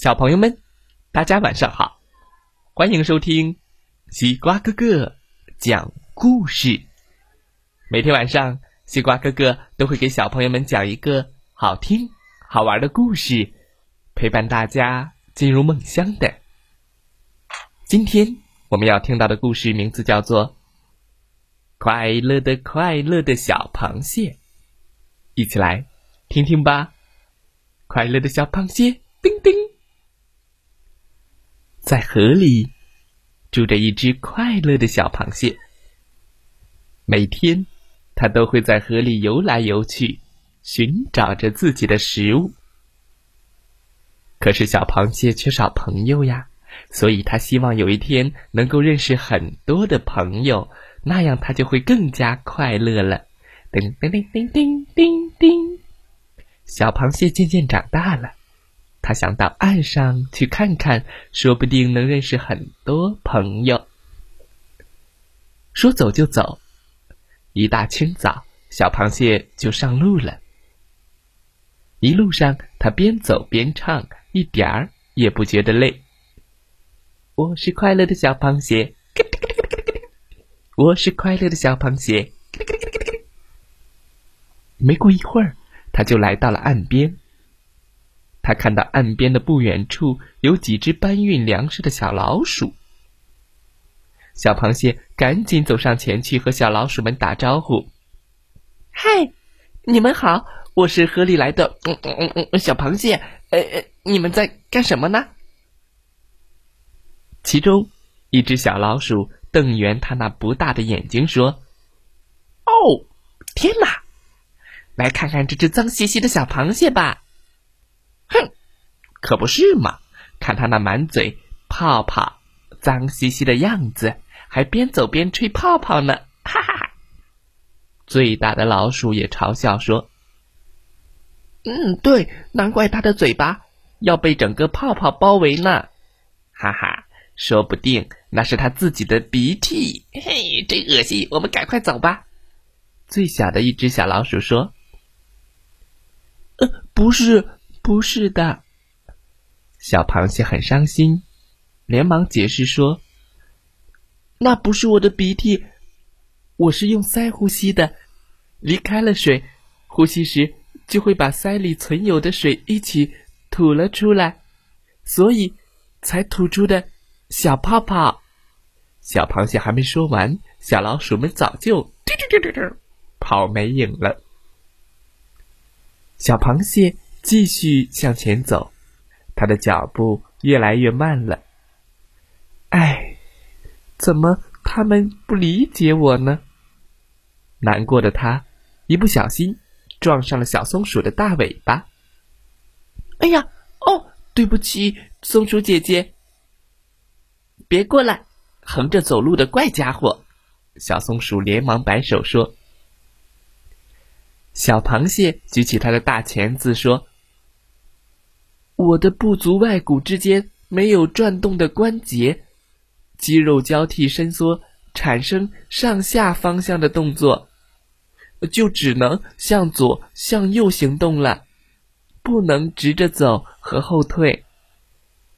小朋友们，大家晚上好，欢迎收听西瓜哥哥讲故事。每天晚上，西瓜哥哥都会给小朋友们讲一个好听、好玩的故事，陪伴大家进入梦乡的。今天我们要听到的故事名字叫做《快乐的快乐的小螃蟹》，一起来听听吧。快乐的小螃蟹，叮叮。在河里住着一只快乐的小螃蟹。每天，它都会在河里游来游去，寻找着自己的食物。可是，小螃蟹缺少朋友呀，所以它希望有一天能够认识很多的朋友，那样它就会更加快乐了。叮叮叮叮叮叮叮，小螃蟹渐渐长大了。他想到岸上去看看，说不定能认识很多朋友。说走就走，一大清早，小螃蟹就上路了。一路上，他边走边唱，一点儿也不觉得累。我是快乐的小螃蟹，我是快乐的小螃蟹。没过一会儿，他就来到了岸边。他看到岸边的不远处有几只搬运粮食的小老鼠。小螃蟹赶紧走上前去和小老鼠们打招呼：“嗨，你们好，我是河里来的嗯嗯嗯小螃蟹。呃呃，你们在干什么呢？”其中一只小老鼠瞪圆它那不大的眼睛说：“哦，天哪！来看看这只脏兮兮的小螃蟹吧。”哼，可不是嘛！看他那满嘴泡泡、脏兮兮的样子，还边走边吹泡泡呢，哈哈哈！最大的老鼠也嘲笑说：“嗯，对，难怪他的嘴巴要被整个泡泡包围呢，哈哈！说不定那是他自己的鼻涕，嘿，真恶心！我们赶快走吧。”最小的一只小老鼠说：“呃，不是。”不是的，小螃蟹很伤心，连忙解释说：“那不是我的鼻涕，我是用鳃呼吸的。离开了水，呼吸时就会把鳃里存有的水一起吐了出来，所以才吐出的小泡泡。”小螃蟹还没说完，小老鼠们早就跑没影了。小螃蟹。继续向前走，他的脚步越来越慢了。哎，怎么他们不理解我呢？难过的他一不小心撞上了小松鼠的大尾巴。哎呀，哦，对不起，松鼠姐姐，别过来，横着走路的怪家伙！小松鼠连忙摆手说。小螃蟹举起它的大钳子说。我的不足外骨之间没有转动的关节，肌肉交替伸缩，产生上下方向的动作，就只能向左向右行动了，不能直着走和后退。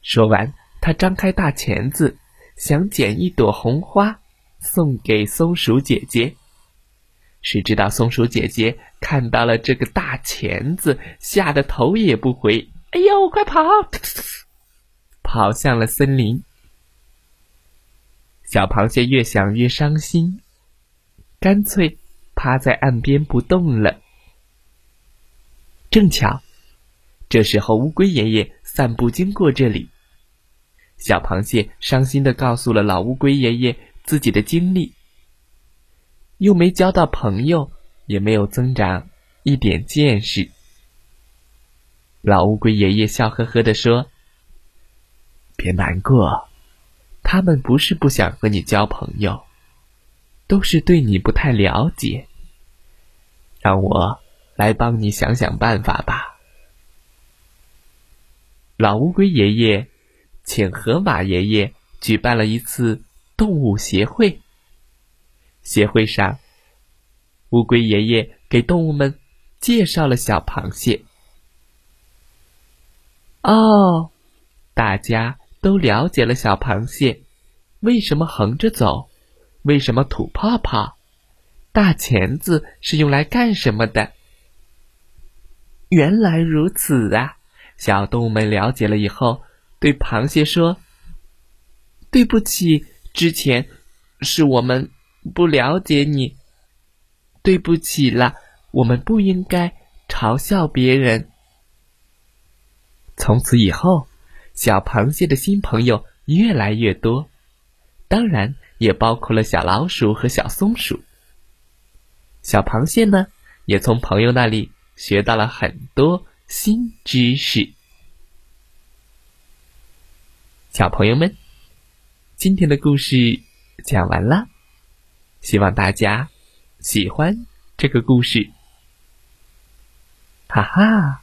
说完，他张开大钳子，想捡一朵红花送给松鼠姐姐。谁知道松鼠姐姐看到了这个大钳子，吓得头也不回。哎呦，快跑！跑向了森林。小螃蟹越想越伤心，干脆趴在岸边不动了。正巧，这时候乌龟爷爷散步经过这里，小螃蟹伤心的告诉了老乌龟爷爷自己的经历，又没交到朋友，也没有增长一点见识。老乌龟爷爷笑呵呵地说：“别难过，他们不是不想和你交朋友，都是对你不太了解。让我来帮你想想办法吧。”老乌龟爷爷请河马爷爷举办了一次动物协会。协会上，乌龟爷爷给动物们介绍了小螃蟹。哦，大家都了解了小螃蟹为什么横着走，为什么吐泡泡，大钳子是用来干什么的。原来如此啊！小动物们了解了以后，对螃蟹说：“对不起，之前是我们不了解你，对不起了，我们不应该嘲笑别人。”从此以后，小螃蟹的新朋友越来越多，当然也包括了小老鼠和小松鼠。小螃蟹呢，也从朋友那里学到了很多新知识。小朋友们，今天的故事讲完了，希望大家喜欢这个故事。哈哈，